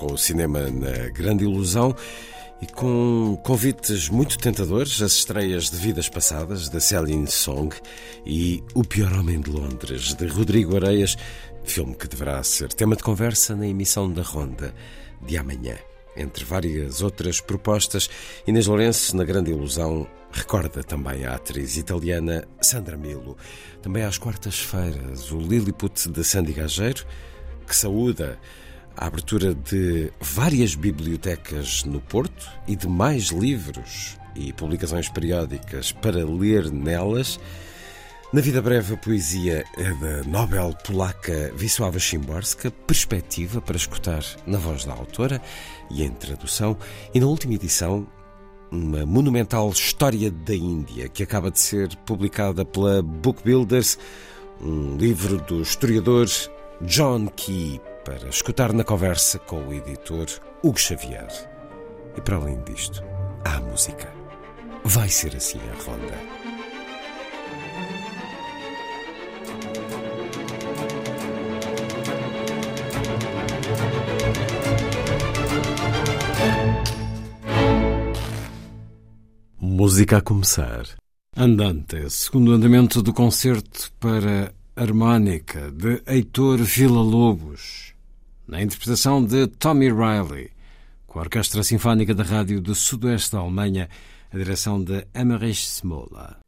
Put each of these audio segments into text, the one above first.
Com o cinema na Grande Ilusão e com convites muito tentadores, as estreias de Vidas Passadas, da Celine Song e O Pior Homem de Londres, de Rodrigo Areias, filme que deverá ser tema de conversa na emissão da Ronda de amanhã. Entre várias outras propostas, Inês Lourenço, na Grande Ilusão, recorda também a atriz italiana Sandra Milo. Também às quartas-feiras, o Lilliput de Sandy Gageiro, que saúda a abertura de várias bibliotecas no Porto e de mais livros e publicações periódicas para ler nelas. Na vida breve, a poesia é da Nobel polaca Wisława Szymborska, perspectiva para escutar na voz da autora e em tradução. E na última edição, uma monumental História da Índia, que acaba de ser publicada pela Book Builders, um livro do historiador John Key, para escutar na conversa com o editor Hugo Xavier. E para além disto, há a música. Vai ser assim a ronda. Música a começar. Andante, segundo andamento do concerto para harmónica de Heitor Villa-Lobos, na interpretação de Tommy Riley, com a Orquestra Sinfónica da Rádio do Sudoeste da Alemanha, a direção de Emmerich Smola.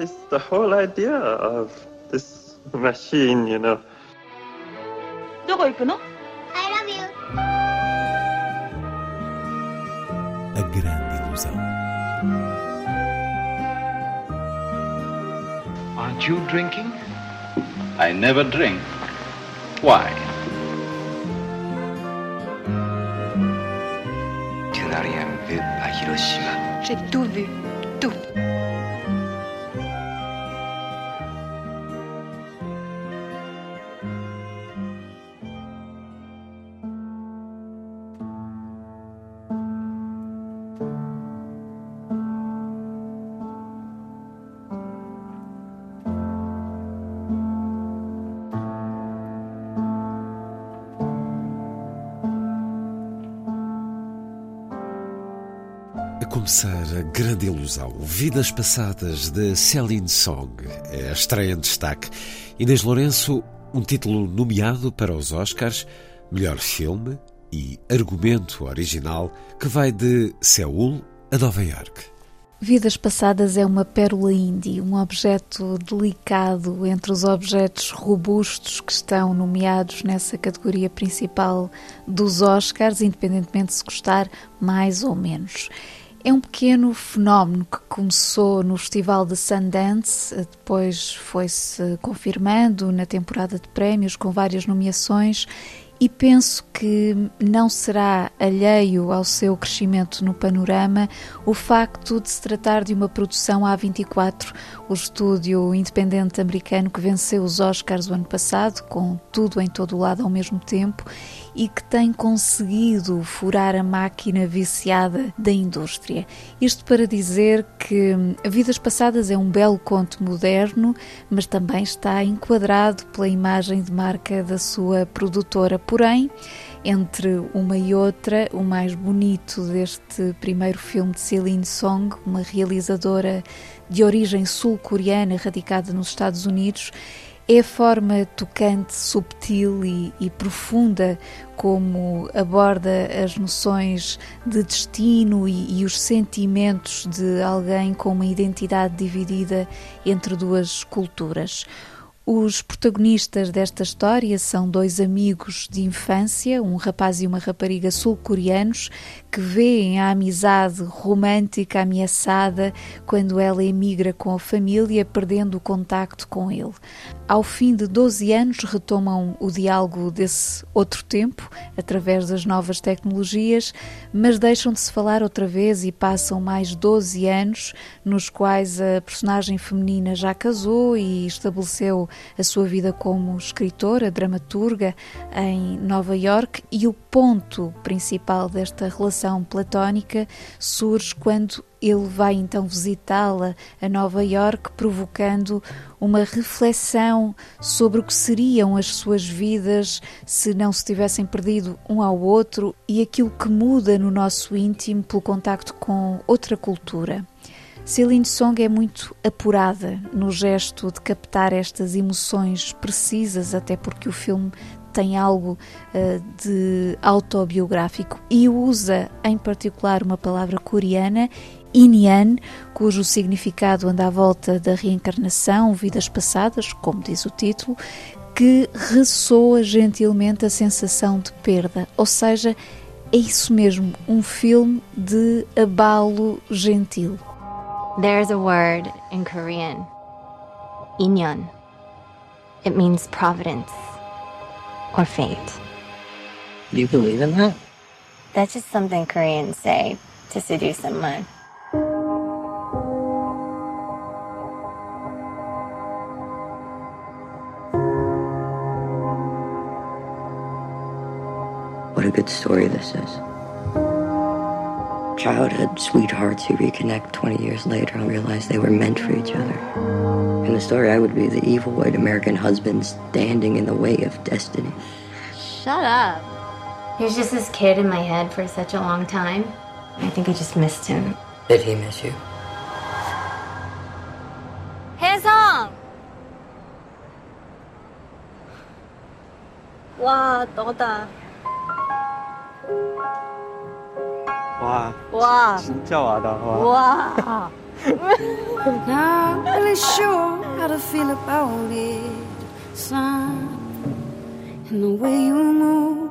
little That is the whole idea of this machine, you know. どこ行くの I love you. A grande ilusão. Aren't you drinking? I never drink. Why? Tu n'as rien vu à Hiroshima. J'ai tout vu, Começar a grande ilusão, Vidas Passadas de Celine Song, é a estreia em destaque. Inês Lourenço, um título nomeado para os Oscars, melhor filme e argumento original, que vai de Seul a Nova York. Vidas Passadas é uma pérola indie, um objeto delicado entre os objetos robustos que estão nomeados nessa categoria principal dos Oscars, independentemente de se gostar mais ou menos. É um pequeno fenómeno que começou no Festival de Sundance, depois foi-se confirmando na temporada de prémios com várias nomeações e penso que não será alheio ao seu crescimento no panorama o facto de se tratar de uma produção A24, o estúdio independente americano que venceu os Oscars o ano passado, com tudo em todo o lado ao mesmo tempo, e que tem conseguido furar a máquina viciada da indústria. Isto para dizer que Vidas Passadas é um belo conto moderno, mas também está enquadrado pela imagem de marca da sua produtora. Porém, entre uma e outra, o mais bonito deste primeiro filme de Celine Song, uma realizadora de origem sul-coreana radicada nos Estados Unidos, é a forma tocante, subtil e, e, profunda como aborda as noções de destino e, e, os sentimentos de alguém com uma identidade dividida entre duas culturas. Os protagonistas desta história são dois amigos de infância, um rapaz e uma rapariga sul-coreanos, que veem a amizade romântica ameaçada quando ela emigra com a família, perdendo o contacto com ele. Ao fim de 12 anos, retomam o diálogo desse outro tempo, através das novas tecnologias, mas deixam de se falar outra vez e passam mais 12 anos, nos quais a personagem feminina já casou e estabeleceu a sua vida como escritora, dramaturga em Nova York, e o ponto principal desta relação platónica surge quando ele vai então visitá-la a Nova York, provocando uma reflexão sobre o que seriam as suas vidas se não se tivessem perdido um ao outro e aquilo que muda no nosso íntimo pelo contacto com outra cultura. Celine Song é muito apurada no gesto de captar estas emoções precisas, até porque o filme tem algo uh, de autobiográfico e usa em particular uma palavra coreana Inyan, cujo significado anda à volta da reencarnação, vidas passadas, como diz o título, que ressoa gentilmente a sensação de perda. Ou seja, é isso mesmo, um filme de abalo gentil. There's a word in Korean, inyan. It means providence or fate. Do you believe in that? That's just something Koreans say to seduce someone. What a good story this is. Childhood sweethearts who reconnect 20 years later and realize they were meant for each other. In the story, I would be the evil white American husband standing in the way of destiny. Shut up. He was just this kid in my head for such a long time. I think I just missed him. Did he miss you? His song. Wow, Dota. Wow. Wow. 真叫我的哇。哇。와. Not really sure how to feel about it, son. And the way you move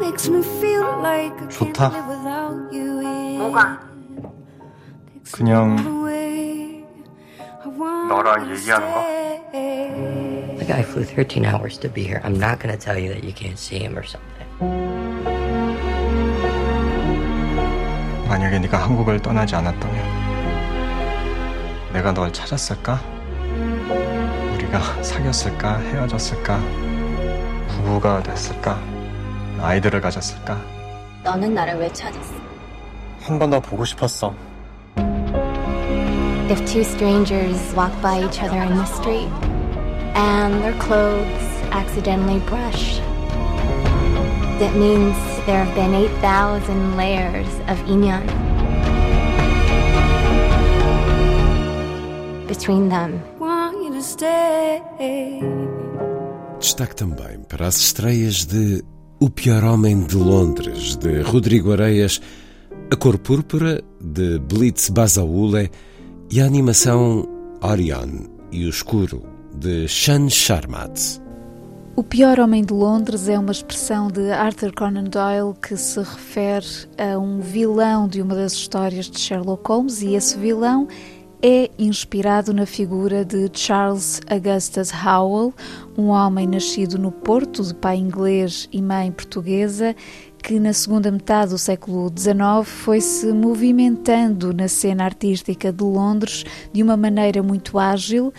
makes me feel like I can't 좋다. live without you. 뭐가? 그냥 너랑 얘기하는 거? The guy flew 13 hours to be here. I'm not going to tell you that you can't see him or something. 만약에 네가 한국을 떠나지 않았다면 내가 널 찾았을까? 우리가 사귀었을까? 헤어졌을까? 부부가 됐을까? 아이들을 가졌을까? 너는 나를 왜 찾았어? 한 번 더 보고 싶었어. If two strangers walk by each other in the street and their clothes accidentally brush, that means there have been 8,000 layers of inyan between them. Want you to stay. Destaque também para as estreias de O Pior Homem de Londres, de Rodrigo Areias, A Cor Púrpura, de Blitz Basaule e a animação Orion e o Escuro, de Shan Sharmat. O Pior Homem de Londres é uma expressão de Arthur Conan Doyle que se refere a um vilão de uma das histórias de Sherlock Holmes e esse vilão é inspirado na figura de Charles Augustus Howell, um homem nascido no Porto, de pai inglês e mãe portuguesa, que na segunda metade do século XIX foi-se movimentando na cena artística de Londres de uma maneira muito ágil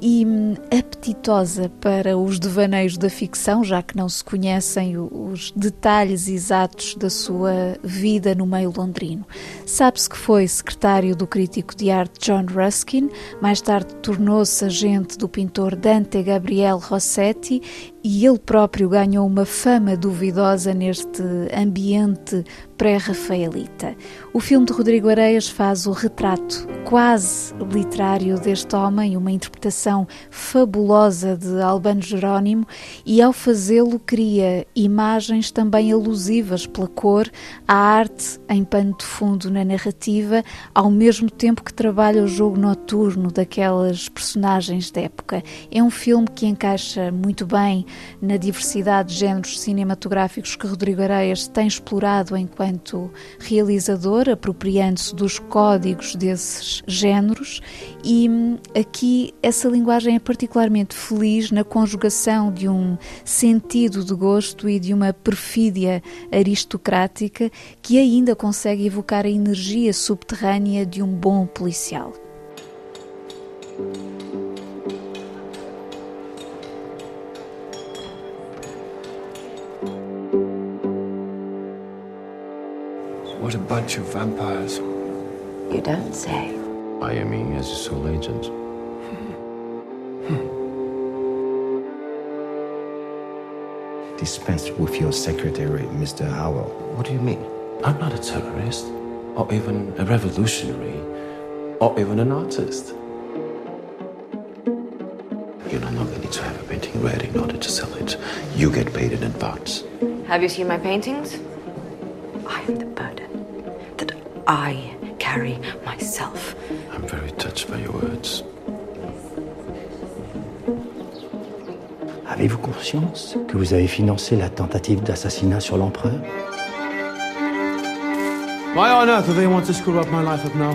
e hum, apetitosa para os devaneios da ficção, já que não se conhecem os detalhes exatos da sua vida no meio londrino. Sabe-se que foi secretário do crítico de arte John Ruskin, mais tarde tornou-se agente do pintor Dante Gabriel Rossetti e ele próprio ganhou uma fama duvidosa neste ambiente pré-rafaelita. O filme de Rodrigo Areias faz o retrato quase literário deste homem, uma interpretação fabulosa de Albano Jerónimo, e ao fazê-lo cria imagens também alusivas pela cor à arte em pano de fundo na narrativa, ao mesmo tempo que trabalha o jogo noturno daquelas personagens da época. É um filme que encaixa muito bem na diversidade de géneros cinematográficos que Rodrigo Areias tem explorado enquanto realizador, apropriando-se dos códigos desses géneros, e hum, aqui essa linguagem é particularmente feliz na conjugação de um sentido de gosto e de uma perfídia aristocrática que ainda consegue evocar a energia subterrânea de um bom policial. What a bunch of vampires. You don't say. Miami as a sole agent. Dispense with your secretary, Mr. Howell. What do you mean? I'm not a terrorist, or even a revolutionary, or even an artist. You no longer need to have a painting ready in order to sell it. You get paid in advance. Have you seen my paintings? I am the burden that I carry myself. I'm very touched by your words. Avez-vous conscience que vous avez financé la tentative d'assassinat sur l'empereur? Why on earth do they want to screw up my life up now?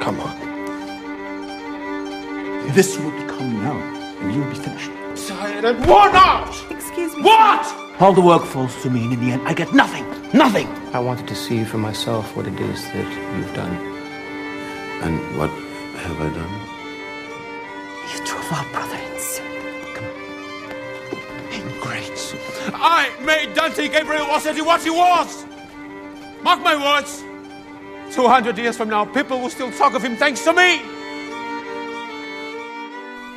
Come on. This will become known, and you will be finished. Tired and worn out! Excuse me. What? All the work falls to me, and in the end, I get nothing. Nothing! I wanted to see for myself what it is that you've done. And what have I done? You drove our brother insane. Ingrates. I made Dante Gabriel Rossetti what he was! Mark my words! 200 years from now, people will still talk of him thanks to me!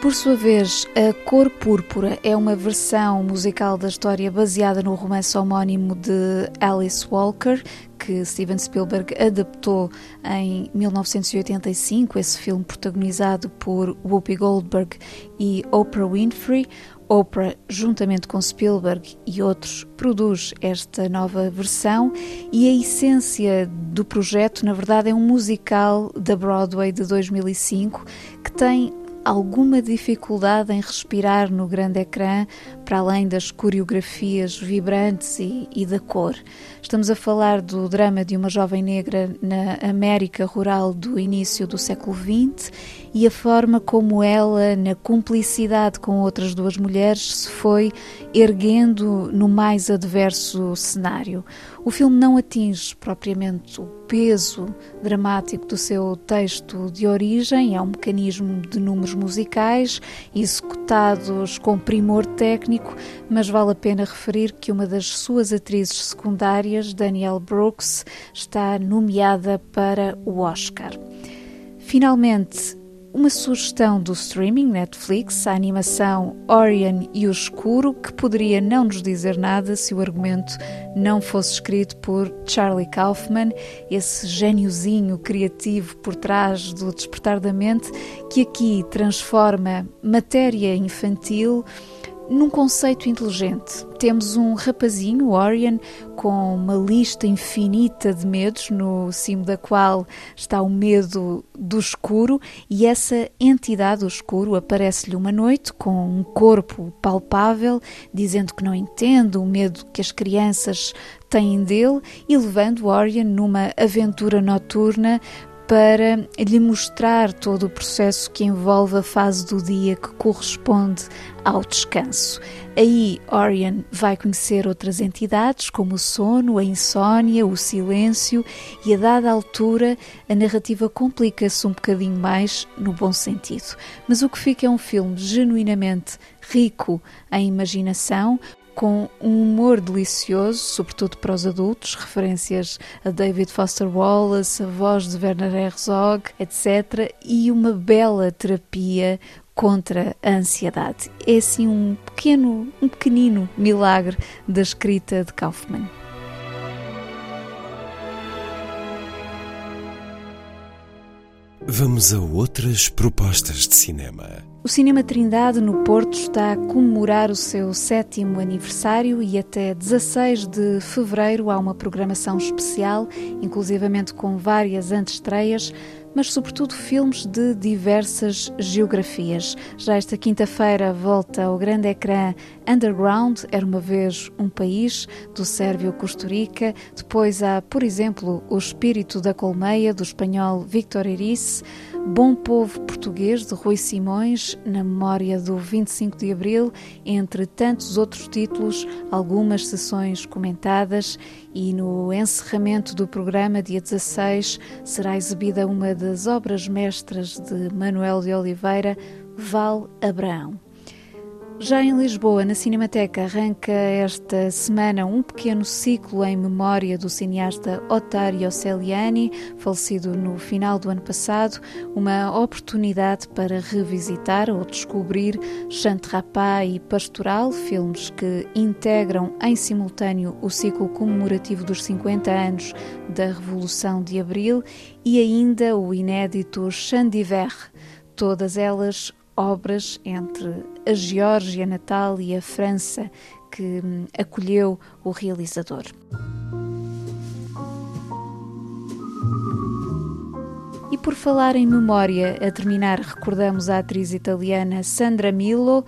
Por sua vez, A Cor Púrpura é uma versão musical da história baseada no romance homónimo de Alice Walker, que Steven Spielberg adaptou em 1985, esse filme protagonizado por Whoopi Goldberg e Oprah Winfrey. Oprah, juntamente com Spielberg e outros, produz esta nova versão e a essência do projeto, na verdade, é um musical da Broadway de 2005 que tem alguma dificuldade em respirar no grande ecrã, para além das coreografias vibrantes e, e, da cor. Estamos a falar do drama de uma jovem negra na América rural do início do século XX e a forma como ela, na cumplicidade com outras duas mulheres, se foi erguendo no mais adverso cenário. O filme não atinge propriamente o peso dramático do seu texto de origem, é um mecanismo de números musicais executados com primor técnico, mas vale a pena referir que uma das suas atrizes secundárias, Danielle Brooks, está nomeada para o Oscar. Finalmente, uma sugestão do streaming Netflix, a animação Orion e o Escuro, que poderia não nos dizer nada se o argumento não fosse escrito por Charlie Kaufman, esse gêniozinho criativo por trás do Despertar da Mente, que aqui transforma matéria infantil num conceito inteligente. Temos um rapazinho, Orion, com uma lista infinita de medos, no cimo da qual está o medo do escuro, e essa entidade, o escuro, aparece-lhe uma noite com um corpo palpável, dizendo que não entende o medo que as crianças têm dele e levando Orion numa aventura noturna para lhe mostrar todo o processo que envolve a fase do dia que corresponde ao descanso. Aí Orion vai conhecer outras entidades, como o sono, a insônia, o silêncio, e a dada altura a narrativa complica-se um bocadinho mais no bom sentido. Mas o que fica é um filme genuinamente rico em imaginação, com um humor delicioso, sobretudo para os adultos, referências a David Foster Wallace, a voz de Werner Herzog, etc., e uma bela terapia contra a ansiedade. É assim um pequeno, um pequenino milagre da escrita de Kaufman. Vamos a outras propostas de cinema. O Cinema Trindade no Porto está a comemorar o seu sétimo aniversário e até 16 de fevereiro há uma programação especial, inclusivamente com várias antestreias, mas sobretudo filmes de diversas geografias. Já esta quinta-feira volta ao grande ecrã Underground, Era uma vez um país, do Sérvio Costa Rica. Depois há, por exemplo, O Espírito da Colmeia, do espanhol Victor Erice. Bom Povo Português, de Rui Simões, na memória do 25 de Abril, entre tantos outros títulos, algumas sessões comentadas, e no encerramento do programa, dia 16, será exibida uma das obras mestras de Manuel de Oliveira, Val Abraão. Já em Lisboa, na Cinemateca, arranca esta semana um pequeno ciclo em memória do cineasta Otário Celiani, falecido no final do ano passado, uma oportunidade para revisitar ou descobrir Chante e Pastoral, filmes que integram em simultâneo o ciclo comemorativo dos 50 anos da Revolução de Abril e ainda o inédito Chandiver, todas elas obras entre a Geórgia natal e a França que hum, acolheu o realizador. E por falar em memória, a terminar, recordamos a atriz italiana Sandra Milo.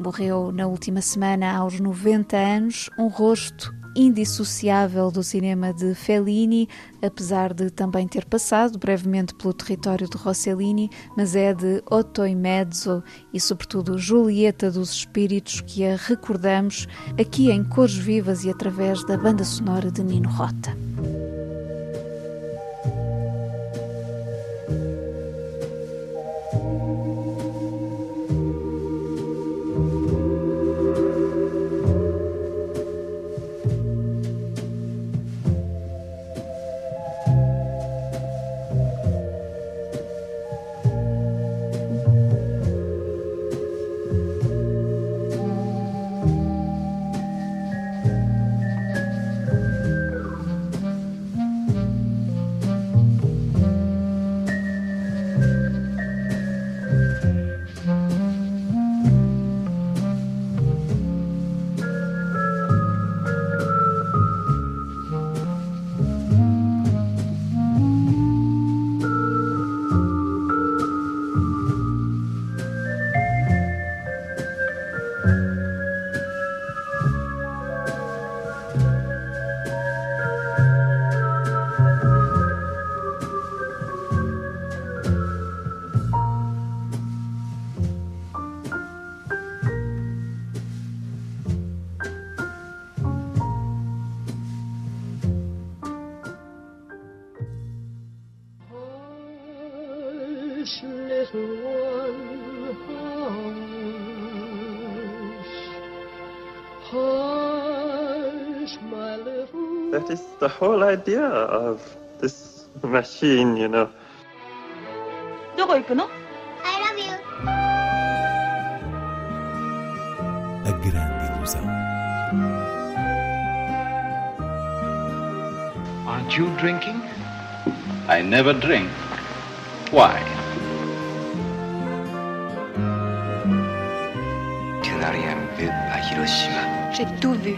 Morreu na última semana aos 90 anos, um rosto indissociável do cinema de Fellini, apesar de também ter passado brevemente pelo território de Rossellini, mas é de Otto e Mezzo e, sobretudo, Julieta dos Espíritos que a recordamos aqui em cores vivas e através da banda sonora de Nino Rota. whole idea of this machine, you know. どこ行くの I love you. A grande ilusão. Aren't you drinking? I never drink. Why? Tu n'as rien vu à Hiroshima. J'ai tout vu,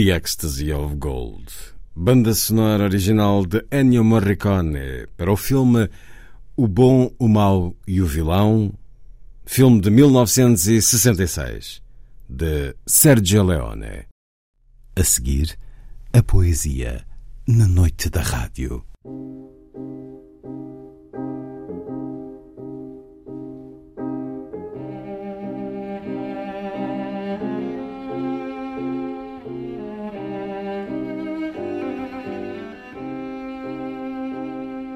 The Ecstasy of Gold, banda sonora original de Ennio Morricone para o filme O Bom, o Mau e o Vilão, filme de 1966, de Sergio Leone. A seguir, a poesia na noite da rádio.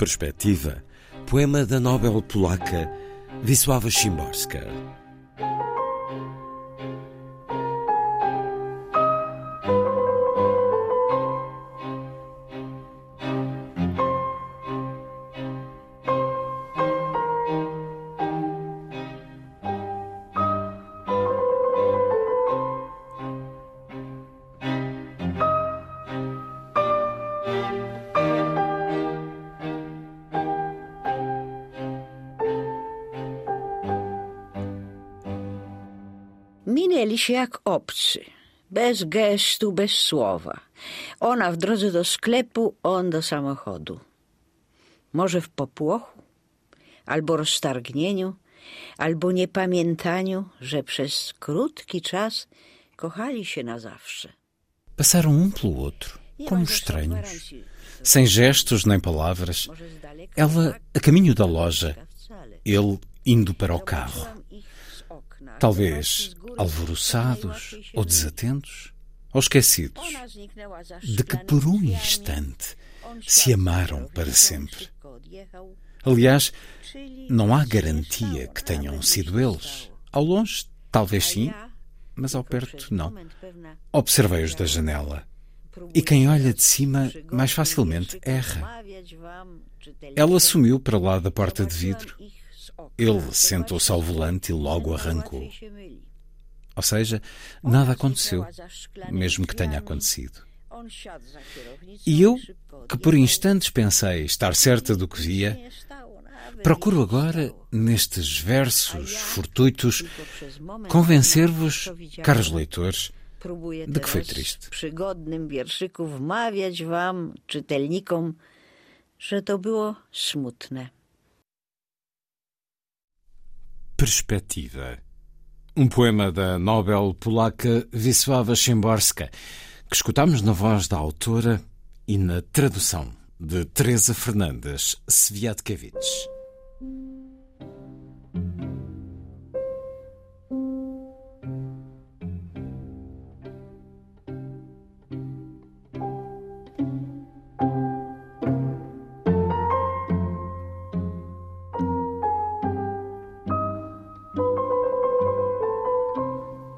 Perspectiva, poema da Nobel polaca Wisława Szymborska. Minęli się jak obcy, bez gestu, bez słowa. Ona w drodze do sklepu, on do samochodu. Może w popłochu, albo roztargnieniu, albo niepamiętaniu, że przez krótki czas kochali się na zawsze. Passaram um pelo outro, como estranhos, sem gestos nem palavras. Ela a caminho da loja, ele indo para o carro. Talvez alvoroçados ou desatentos ou esquecidos de que por um instante se amaram para sempre. Aliás, não há garantia que tenham sido eles. Ao longe, talvez sim, mas ao perto, não. Observei-os da janela. E quem olha de cima mais facilmente erra. Ela sumiu para lá da porta de vidro. Ele sentou-se ao volante e logo arrancou. Ou seja, nada aconteceu, mesmo que tenha acontecido. E eu, que por instantes pensei estar certa do que via, procuro agora, nestes versos fortuitos, convencer-vos, caros leitores, de que foi triste. przygodnym wierszyku. Perspectiva. Um poema da Nobel polaca Wisława Szymborska, que escutamos na voz da autora e na tradução de Teresa Fernandes Sviatkiewicz.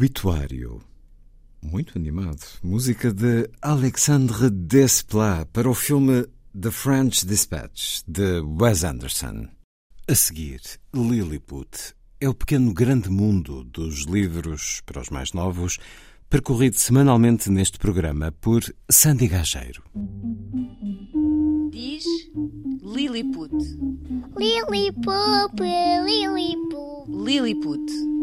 Obituário. Muito animado. Música de Alexandre Desplat para o filme The French Dispatch, de Wes Anderson. A seguir, Lilliput. É o pequeno grande mundo dos livros para os mais novos, percorrido semanalmente neste programa por Sandy Gageiro. Diz Lilliput. Lilliput, Lilliput. Lilliput.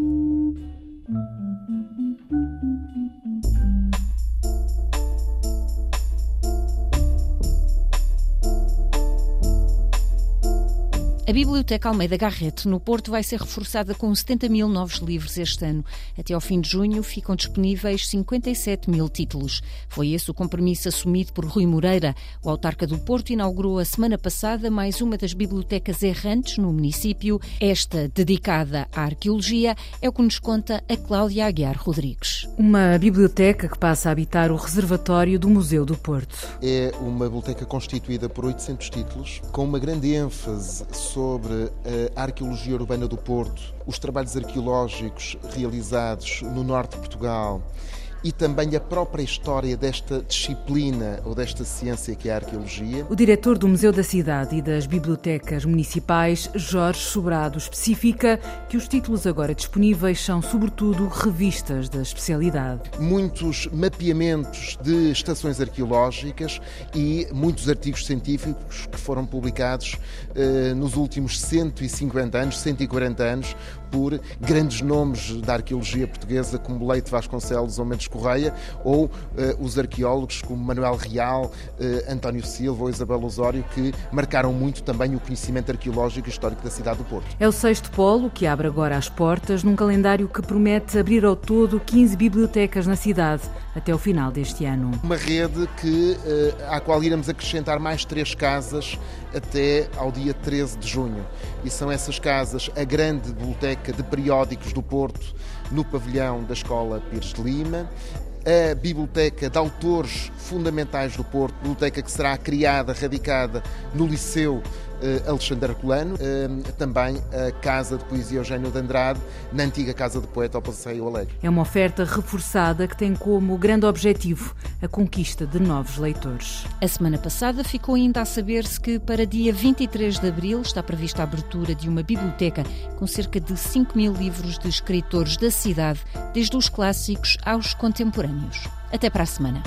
A Biblioteca Almeida Garrett, no Porto, vai ser reforçada com 70 mil novos livros este ano. Até ao fim de junho ficam disponíveis 57 mil títulos. Foi esse o compromisso assumido por Rui Moreira. O autarca do Porto inaugurou a semana passada mais uma das bibliotecas errantes no município. Esta, dedicada à arqueologia, é o que nos conta a Cláudia Aguiar Rodrigues. Uma biblioteca que passa a habitar o reservatório do Museu do Porto. É uma biblioteca constituída por 800 títulos, com uma grande ênfase sobre a arqueologia urbana do Porto, os trabalhos arqueológicos realizados no norte de Portugal e também a própria história desta disciplina ou desta ciência que é a arqueologia. O diretor do Museu da Cidade e das Bibliotecas Municipais, Jorge Sobrado, especifica que os títulos agora disponíveis são, sobretudo, revistas da especialidade. Muitos mapeamentos de estações arqueológicas e muitos artigos científicos que foram publicados eh, nos últimos 150 anos, 140 anos, por grandes nomes da arqueologia portuguesa, como Leite Vasconcelos ou Mendes Correia, ou uh, os arqueólogos como Manuel Real, uh, António Silva ou Isabel Osório, que marcaram muito também o conhecimento arqueológico e histórico da cidade do Porto. É o sexto polo que abre agora as portas num calendário que promete abrir ao todo 15 bibliotecas na cidade até o final deste ano. Uma rede que, uh, à qual iremos acrescentar mais três casas até ao dia 13 de junho. E são essas casas a grande biblioteca de periódicos do Porto, no pavilhão da Escola Pires de Lima, a Biblioteca de Autores Fundamentais do Porto, biblioteca que será criada, radicada no Liceu Alexandre Herculano, eh, também a Casa de Poesia Eugênio de Andrade, na antiga Casa de Poeta ao Passeio Alegre. É uma oferta reforçada que tem como grande objetivo a conquista de novos leitores. A semana passada ficou ainda a saber-se que para dia 23 de abril está prevista a abertura de uma biblioteca com cerca de 5 mil livros de escritores da cidade, desde os clássicos aos contemporâneos. Até para a semana.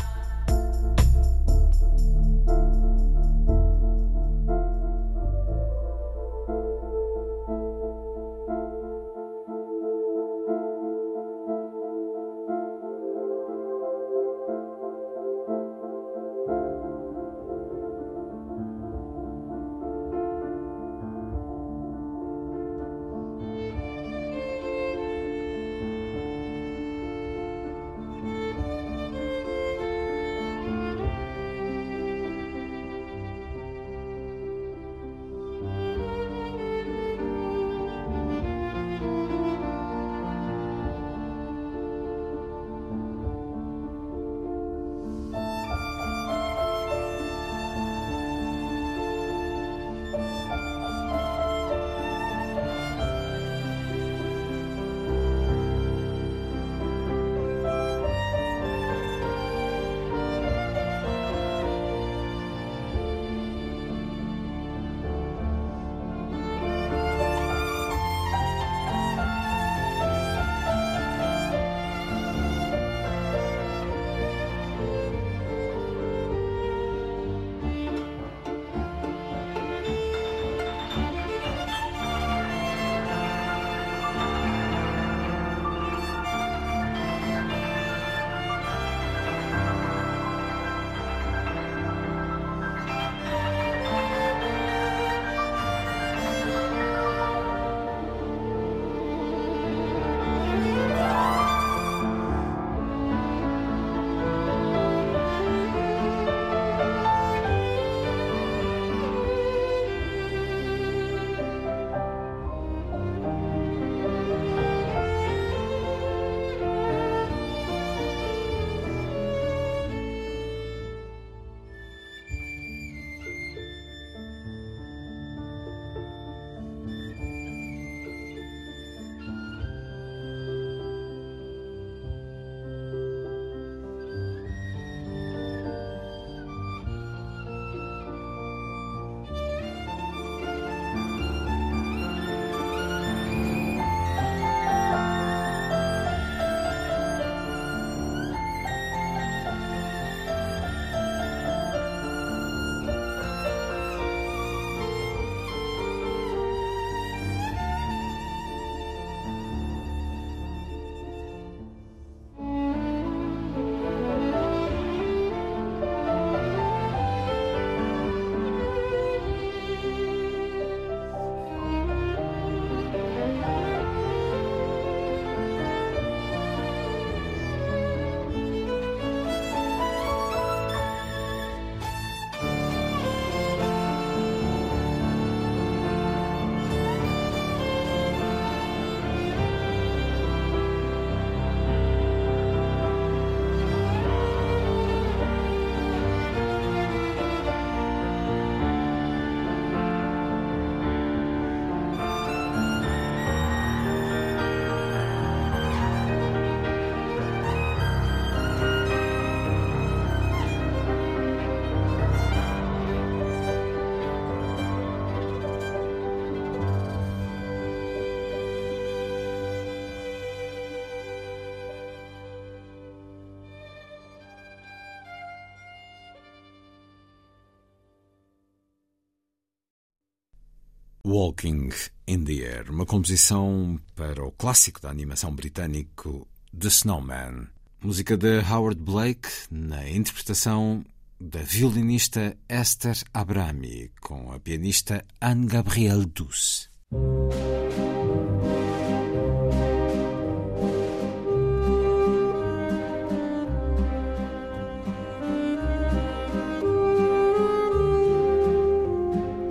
Walking in the Air, uma composição para o clássico da animação britânico The Snowman. Música de Howard Blake na interpretação da violinista Esther Abrami com a pianista Anne-Gabrielle Douce.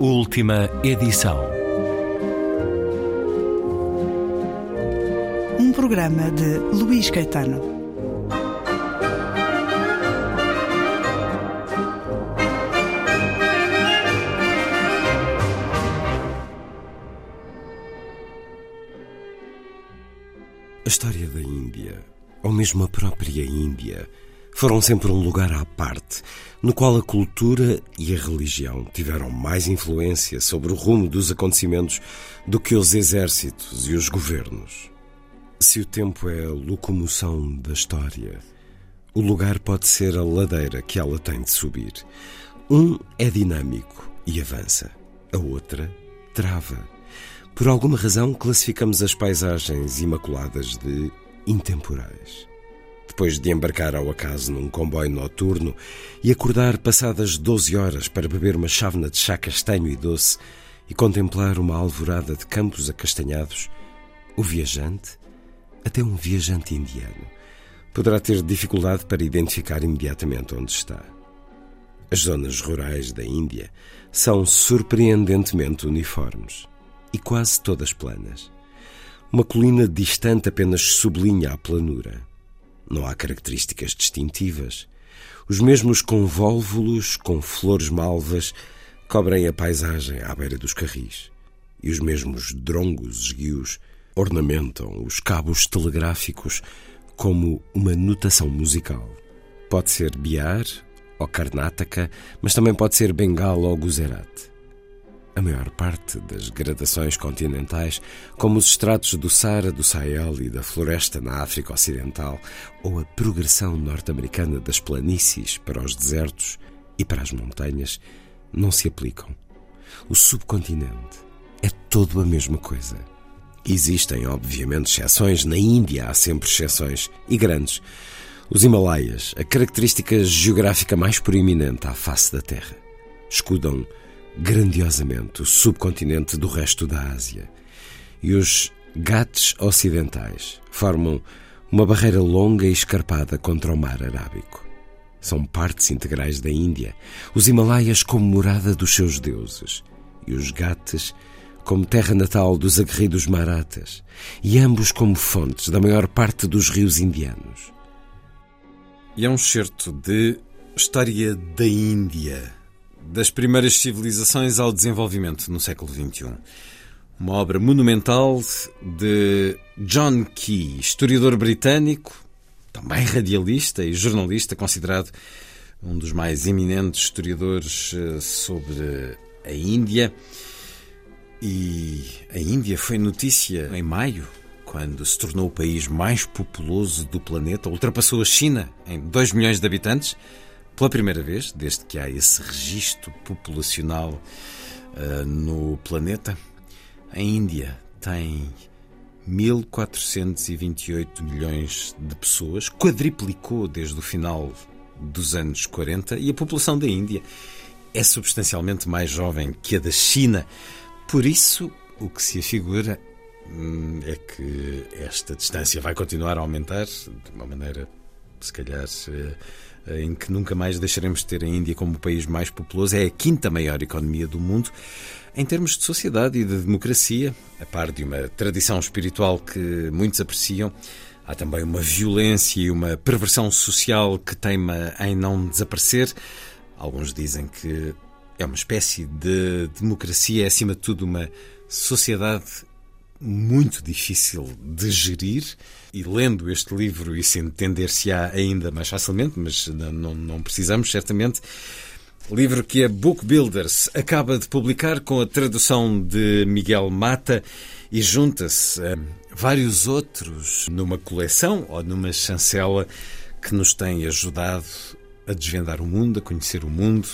Última edição. Um programa de Luís Caetano. A história da Índia, ou mesmo a própria Índia, foram sempre um lugar à parte, no qual a cultura e a religião tiveram mais influência sobre o rumo dos acontecimentos do que os exércitos e os governos. Se o tempo é a locomoção da história, o lugar pode ser a ladeira que ela tem de subir. Um é dinâmico e avança, a outra trava. Por alguma razão, classificamos as paisagens imaculadas de intemporais depois de embarcar ao acaso num comboio noturno e acordar passadas 12 horas para beber uma chávena de chá castanho e doce e contemplar uma alvorada de campos acastanhados, o viajante, até um viajante indiano, poderá ter dificuldade para identificar imediatamente onde está. As zonas rurais da Índia são surpreendentemente uniformes e quase todas planas. Uma colina distante apenas sublinha a planura. Não há características distintivas. Os mesmos convólvulos com flores malvas cobrem a paisagem à beira dos carris. E os mesmos drongos esguios ornamentam os cabos telegráficos como uma notação musical. Pode ser Bihar ou Karnataka, mas também pode ser Bengala ou Gujarat. A maior parte das gradações continentais, como os estratos do Saara, do Sahel e da floresta na África Ocidental, ou a progressão norte-americana das planícies para os desertos e para as montanhas, não se aplicam. O subcontinente é todo a mesma coisa. Existem, obviamente, exceções. Na Índia há sempre exceções, e grandes. Os Himalaias, a característica geográfica mais proeminente à face da Terra, escudam grandiosamente o subcontinente do resto da Ásia. E os Ghats ocidentais formam uma barreira longa e escarpada contra o mar Arábico. São partes integrais da Índia, os Himalaias como morada dos seus deuses e os Ghats como terra natal dos aguerridos Marathas, e ambos como fontes da maior parte dos rios indianos. E é um certo de História da Índia das primeiras civilizações ao desenvolvimento no século XXI. Uma obra monumental de John Key, historiador britânico, também radialista e jornalista, considerado um dos mais eminentes historiadores eh, sobre a Índia. E a Índia foi notícia em maio, quando se tornou o país mais populoso do planeta, ultrapassou a China em 2 milhões de habitantes pela primeira vez, desde que há esse registro populacional uh, no planeta, a Índia tem 1.428 milhões de pessoas, quadriplicou desde o final dos anos 40 e a população da Índia é substancialmente mais jovem que a da China. Por isso, o que se afigura hum, é que esta distância vai continuar a aumentar de uma maneira, se calhar, eh, em que nunca mais deixaremos de ter a Índia como o país mais populoso. É a quinta maior economia do mundo. Em termos de sociedade e de democracia, a par de uma tradição espiritual que muitos apreciam, há também uma violência e uma perversão social que teima em não desaparecer. Alguns dizem que é uma espécie de democracia, é acima de tudo uma sociedade muito difícil de gerir e lendo este livro isso entender-se-á ainda mais facilmente, mas não, não precisamos, certamente. Livro que a Book Builders acaba de publicar com a tradução de Miguel Mata e junta-se a vários outros numa coleção ou numa chancela que nos tem ajudado a desvendar o mundo, a conhecer o mundo,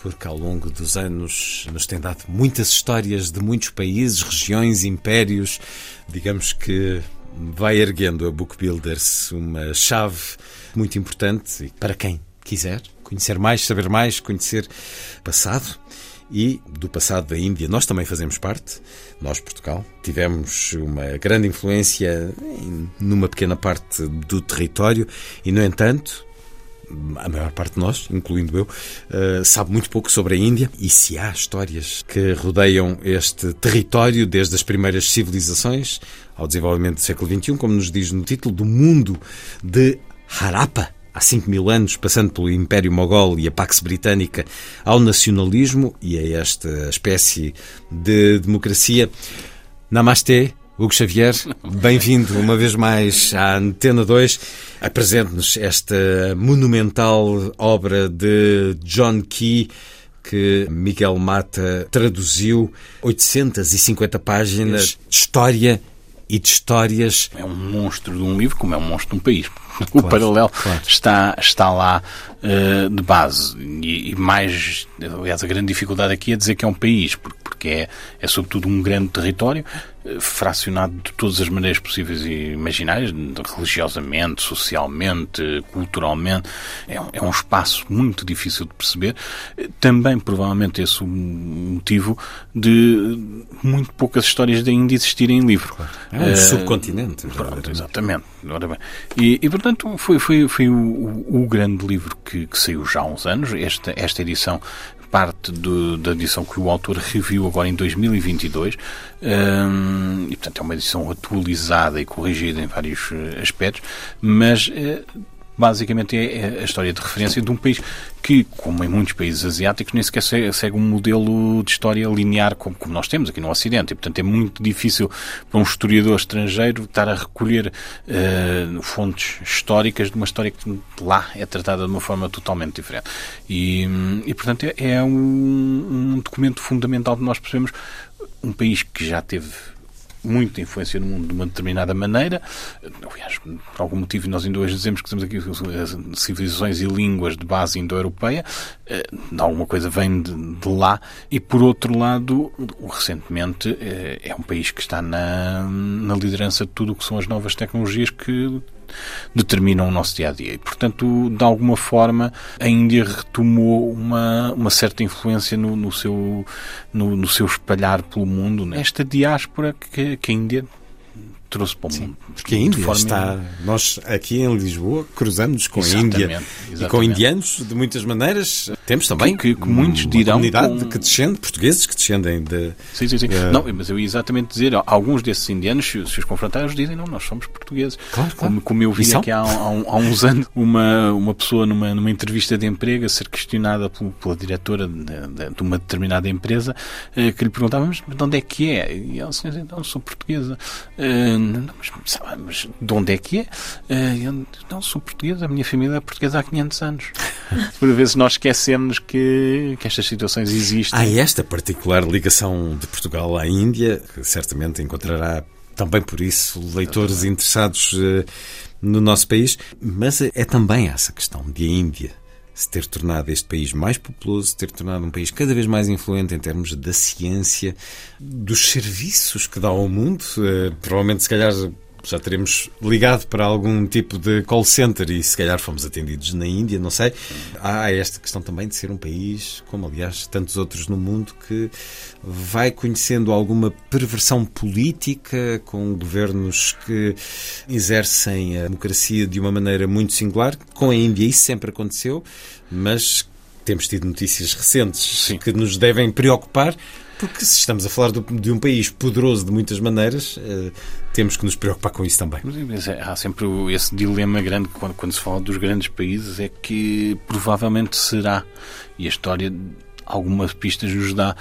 porque ao longo dos anos nos tem dado muitas histórias de muitos países, regiões, impérios. Digamos que vai erguendo a Book Builders uma chave muito importante para quem quiser conhecer mais, saber mais, conhecer passado e do passado da Índia. Nós também fazemos parte, nós, Portugal. Tivemos uma grande influência numa pequena parte do território e, no entanto, a maior parte de nós, incluindo eu, uh, sabe muito pouco sobre a Índia e se há histórias que rodeiam este território desde as primeiras civilizações ao desenvolvimento do século XXI, como nos diz no título, do mundo de Harappa, há 5 mil anos, passando pelo Império Mogol e a Pax Britânica, ao nacionalismo e a esta espécie de democracia. Namastê, Hugo Xavier, bem-vindo uma vez mais à Antena 2. Apresente-nos esta monumental obra de John Key que Miguel Mata traduziu 850 páginas de história e de histórias. É um monstro de um livro, como é um monstro de um país. O paralelo claro. Está, está lá uh, de base. E, e, mais, aliás, a grande dificuldade aqui é dizer que é um país, porque, porque é, é sobretudo um grande território fracionado de todas as maneiras possíveis e imaginárias, religiosamente, socialmente, culturalmente. É um, é um espaço muito difícil de perceber. Também, provavelmente, esse o motivo de muito poucas histórias de ainda existirem em livro. É um uh, subcontinente. Pronto, exatamente. E, e, portanto, foi, foi, foi o, o, o grande livro que, que, saiu já há uns anos. Esta, esta edição parte do, da edição que o autor reviu agora em 2022 um, e portanto é uma edição atualizada e corrigida em vários eh, aspectos, mas uh, basicamente é, é a história de referência de um país que, como em muitos países asiáticos, nem sequer segue um modelo de história linear como, como nós temos aqui no Ocidente. E, portanto, é muito difícil para um historiador estrangeiro estar a recolher uh, fontes históricas de uma história que lá é tratada de uma forma totalmente diferente. E, e portanto, é, é um, um documento fundamental de nós percebemos um país que já teve muita influência no mundo de uma determinada maneira. Aliás, por algum motivo, nós ainda hoje dizemos que temos aqui civilizações e línguas de base indo-europeia. Eh, alguma coisa vem de, de, lá. E, por outro lado, recentemente, eh, é um país que está na, na liderança de tudo o que são as novas tecnologias que determinam o nosso dia a dia. E, portanto, de alguma forma, a Índia retomou uma, uma certa influência no, no seu, no, no, seu espalhar pelo mundo. Né? Esta diáspora que, que a Índia trouxe para o mundo. Porque a Índia está. Nós aqui em Lisboa cruzamos com exatamente, a Índia exatamente. e com indianos de muitas maneiras. Temos também que, que, que muitos dirão comunidade com... que descende, portugueses que descendem de. Sim, sim, sim. Uh... Não, mas eu ia exatamente dizer, alguns desses indianos, se, os confrontares, dizem não, nós somos portugueses. Claro, claro. Como, como eu vi aqui há, há, há, uns anos uma, uma pessoa numa, numa entrevista de emprego a ser questionada pela, pela diretora de, de, de, uma determinada empresa uh, que lhe perguntava, mas de onde é que é? E ela disse, não, sou portuguesa. Uh, não, mas, mas, de onde é que é? Uh, eu não sou portuguesa, a minha família é portuguesa há 500 anos. Por vezes nós esquecemos que, que estas situações existem. Há esta particular ligação de Portugal à Índia, que certamente encontrará também por isso leitores interessados uh, no nosso país, mas é também essa questão de a Índia se ter tornado este país mais populoso, ter tornado um país cada vez mais influente em termos da ciência, dos serviços que dá ao mundo. Uh, provavelmente, se calhar, já teremos ligado para algum tipo de call center e se calhar fomos atendidos na Índia, não sei. Há esta questão também de ser um país, como aliás tantos outros no mundo, que vai conhecendo alguma perversão política com governos que exercem a democracia de uma maneira muito singular. Com a Índia isso sempre aconteceu, mas temos tido notícias recentes Sim. que nos devem preocupar porque se estamos a falar de um país poderoso de muitas maneiras, eh, temos que nos preocupar com isso também. Mas é, há sempre esse dilema grande quando, quando se fala dos grandes países, é que provavelmente será, e a história algumas pistas nos dá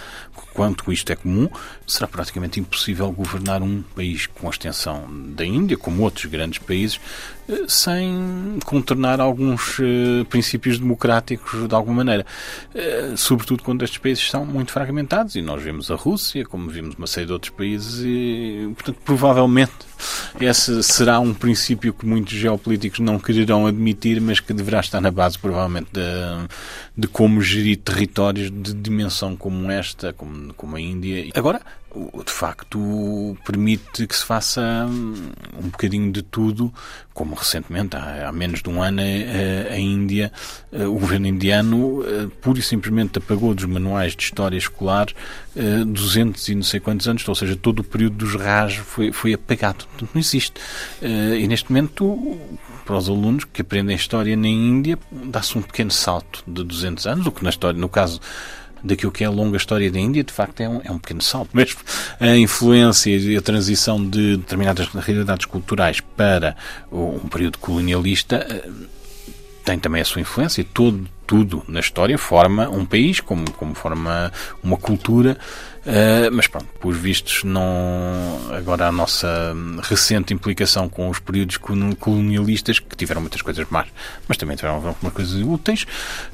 quanto isto é comum, será praticamente impossível governar um país com a extensão da Índia, como outros grandes países, eh, sem contornar alguns uh, princípios democráticos de alguma maneira. Uh, sobretudo quando estes países são muito fragmentados, e nós vemos a Rússia, como vimos uma série de outros países, e, portanto, provavelmente esse será um princípio que muitos geopolíticos não quererão admitir, mas que deverá estar na base, provavelmente, da, de como gerir territórios de dimensão como esta, como, como a Índia. Agora, de facto permite que se faça hum, um bocadinho de tudo, como recentemente, há, menos de um ano, a, a Índia, o governo indiano, pura e simplesmente apagou dos manuais de história escolar 200 e não sei quantos anos, ou seja, todo o período dos RAS foi, foi apagado. Portanto, não existe. E neste momento, para os alunos que aprendem história na Índia, dá-se um pequeno salto de 200 anos, o que na história, no caso daquilo que é a longa história da Índia, de facto é um, é um pequeno salto. Mesmo a influência e a transição de determinadas realidades culturais para um período colonialista eh, tem também a sua influência. Todo, tudo na história forma um país, como, como forma uma cultura. Uh, mas pronto, por vistos, não. Agora a nossa recente implicação com os períodos colonialistas, que tiveram muitas coisas más, mas também tiveram algumas coisas úteis,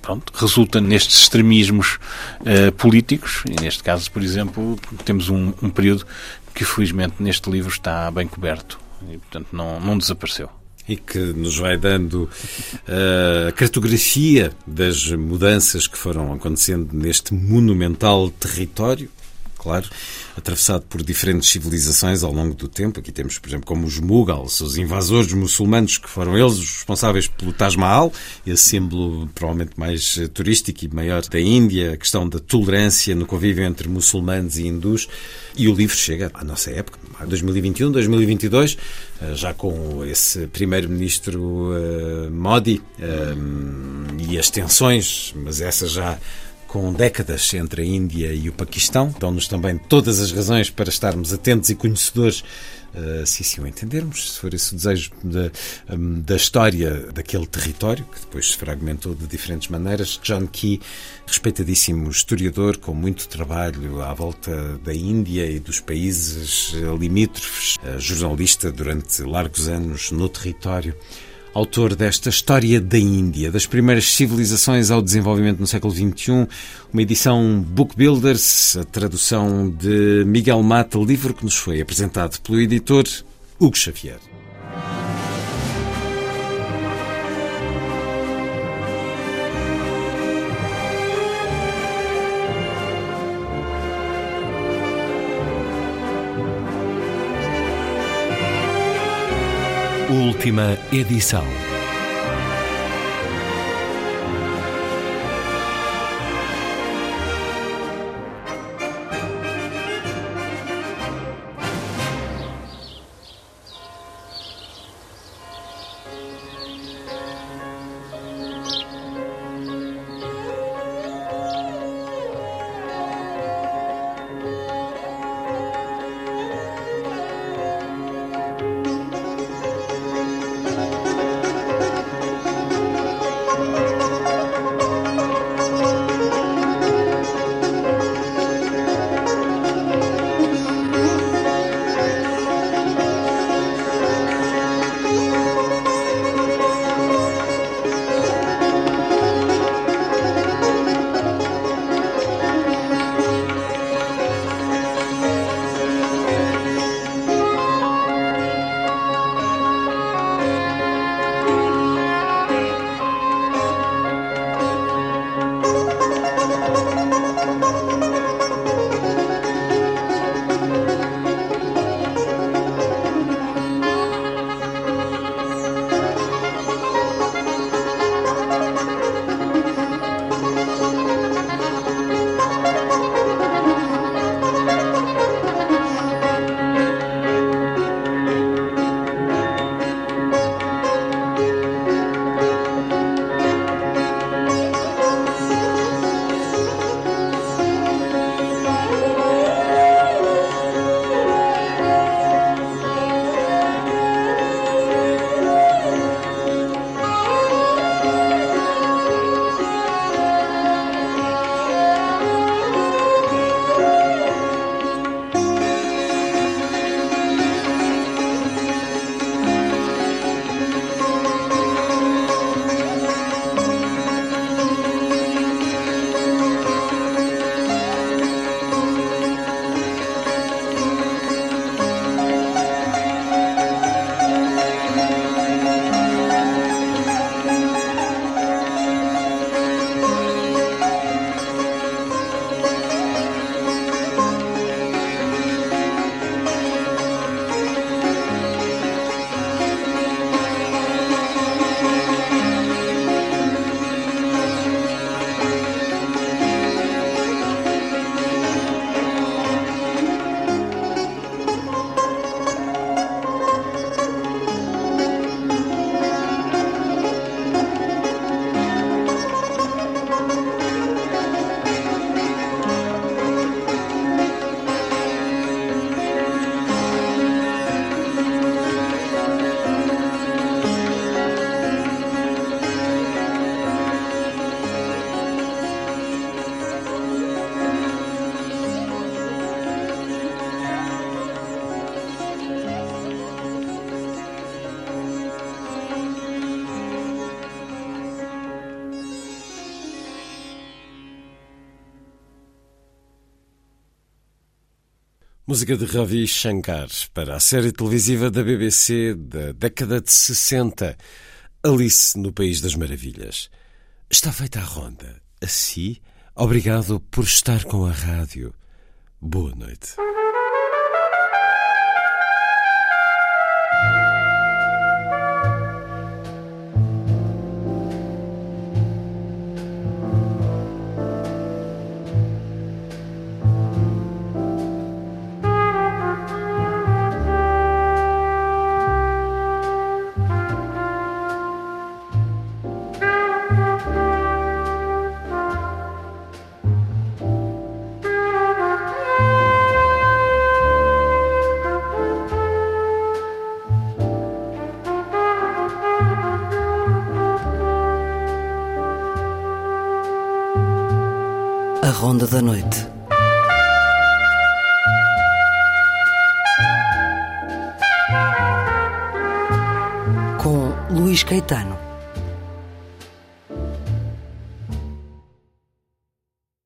pronto, resulta nestes extremismos uh, políticos. E neste caso, por exemplo, temos um, um período que felizmente neste livro está bem coberto e, portanto, não, não desapareceu e que nos vai dando uh, a cartografia das mudanças que foram acontecendo neste monumental território claro, atravessado por diferentes civilizações ao longo do tempo. Aqui temos, por exemplo, como os Mughals, os invasores muçulmanos, que foram eles os responsáveis pelo Taj Mahal, esse símbolo provavelmente mais eh, turístico e maior da Índia, a questão da tolerância no convívio entre muçulmanos e hindus. E o livro chega à nossa época, 2021, 2022, eh, já com esse primeiro-ministro eh, Modi e as tensões, mas essa já com décadas entre a Índia e o Paquistão. Dão-nos também todas as razões para estarmos atentos e conhecedores, uh, se assim o entendermos, se for esse o desejo da, um, da história daquele território, que depois se fragmentou de diferentes maneiras. John Key, respeitadíssimo historiador, com muito trabalho à volta da Índia e dos países limítrofes, uh, jornalista durante largos anos no território autor desta História da Índia, das primeiras civilizações ao desenvolvimento no século XXI, uma edição Book Builders, a tradução de Miguel Mata, livro que nos foi apresentado pelo editor Hugo Xavier. Última edição. Música de Ravi Shankar para a série televisiva da BBC da década de 60, Alice no País das Maravilhas. Está feita a ronda. Assim, obrigado por estar com a rádio. Boa noite.